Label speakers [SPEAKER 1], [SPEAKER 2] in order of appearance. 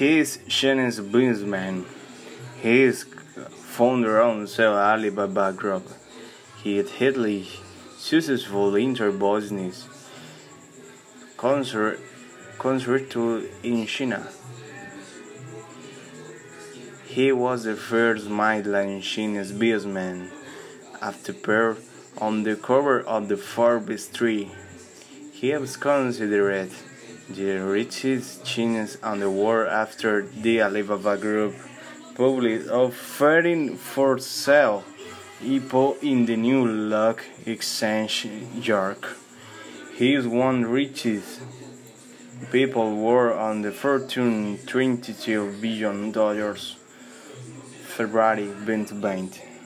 [SPEAKER 1] He is Chinese businessman. He is founder of the Alibaba Group. He is highly successful in business concert, concert in China. He was the first mainland Chinese businessman after appear on the cover of the Forbes 3. He was considered the richest Chinese in the world after the Alibaba Group published offering for sale IPO in the New York Exchange, York. He is one richest people worth on the fortune 22 billion dollars. February 2020